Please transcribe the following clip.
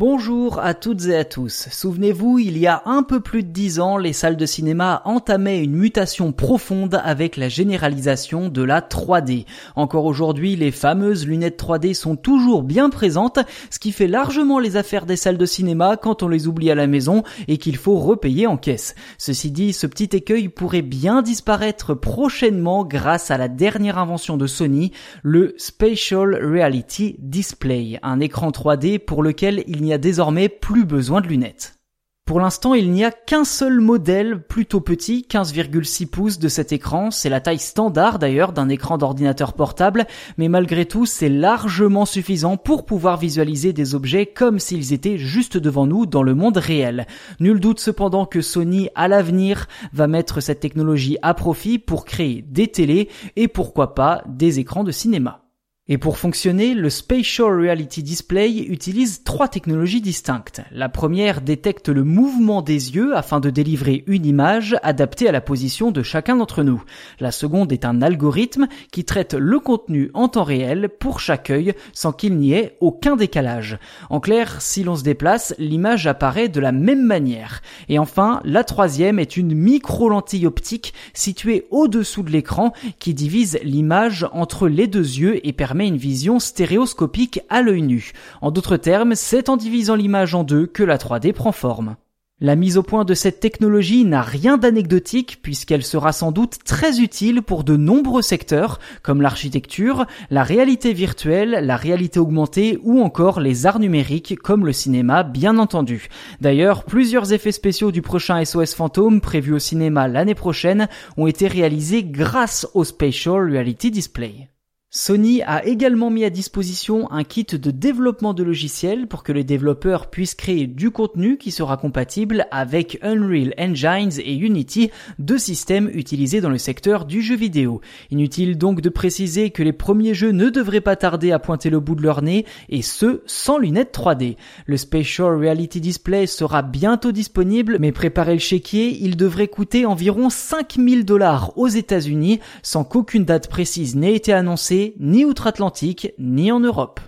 Bonjour à toutes et à tous. Souvenez-vous, il y a un peu plus de dix ans, les salles de cinéma entamaient une mutation profonde avec la généralisation de la 3D. Encore aujourd'hui, les fameuses lunettes 3D sont toujours bien présentes, ce qui fait largement les affaires des salles de cinéma quand on les oublie à la maison et qu'il faut repayer en caisse. Ceci dit, ce petit écueil pourrait bien disparaître prochainement grâce à la dernière invention de Sony, le Spatial Reality Display, un écran 3D pour lequel il il n'y a désormais plus besoin de lunettes. Pour l'instant, il n'y a qu'un seul modèle plutôt petit, 15,6 pouces de cet écran. C'est la taille standard d'ailleurs d'un écran d'ordinateur portable, mais malgré tout, c'est largement suffisant pour pouvoir visualiser des objets comme s'ils étaient juste devant nous dans le monde réel. Nul doute cependant que Sony, à l'avenir, va mettre cette technologie à profit pour créer des télés et pourquoi pas des écrans de cinéma. Et pour fonctionner, le Spatial Reality Display utilise trois technologies distinctes. La première détecte le mouvement des yeux afin de délivrer une image adaptée à la position de chacun d'entre nous. La seconde est un algorithme qui traite le contenu en temps réel pour chaque œil sans qu'il n'y ait aucun décalage. En clair, si l'on se déplace, l'image apparaît de la même manière. Et enfin, la troisième est une micro-lentille optique située au-dessous de l'écran qui divise l'image entre les deux yeux et permet une vision stéréoscopique à l'œil nu. En d'autres termes, c'est en divisant l'image en deux que la 3D prend forme. La mise au point de cette technologie n'a rien d'anecdotique puisqu'elle sera sans doute très utile pour de nombreux secteurs comme l'architecture, la réalité virtuelle, la réalité augmentée ou encore les arts numériques comme le cinéma bien entendu. D'ailleurs, plusieurs effets spéciaux du prochain SOS Fantôme prévu au cinéma l'année prochaine ont été réalisés grâce au Spatial Reality Display. Sony a également mis à disposition un kit de développement de logiciels pour que les développeurs puissent créer du contenu qui sera compatible avec Unreal Engines et Unity, deux systèmes utilisés dans le secteur du jeu vidéo. Inutile donc de préciser que les premiers jeux ne devraient pas tarder à pointer le bout de leur nez, et ce, sans lunettes 3D. Le Spatial Reality Display sera bientôt disponible, mais préparez le chéquier, il devrait coûter environ 5000 dollars aux États-Unis, sans qu'aucune date précise n'ait été annoncée ni outre-Atlantique, ni en Europe.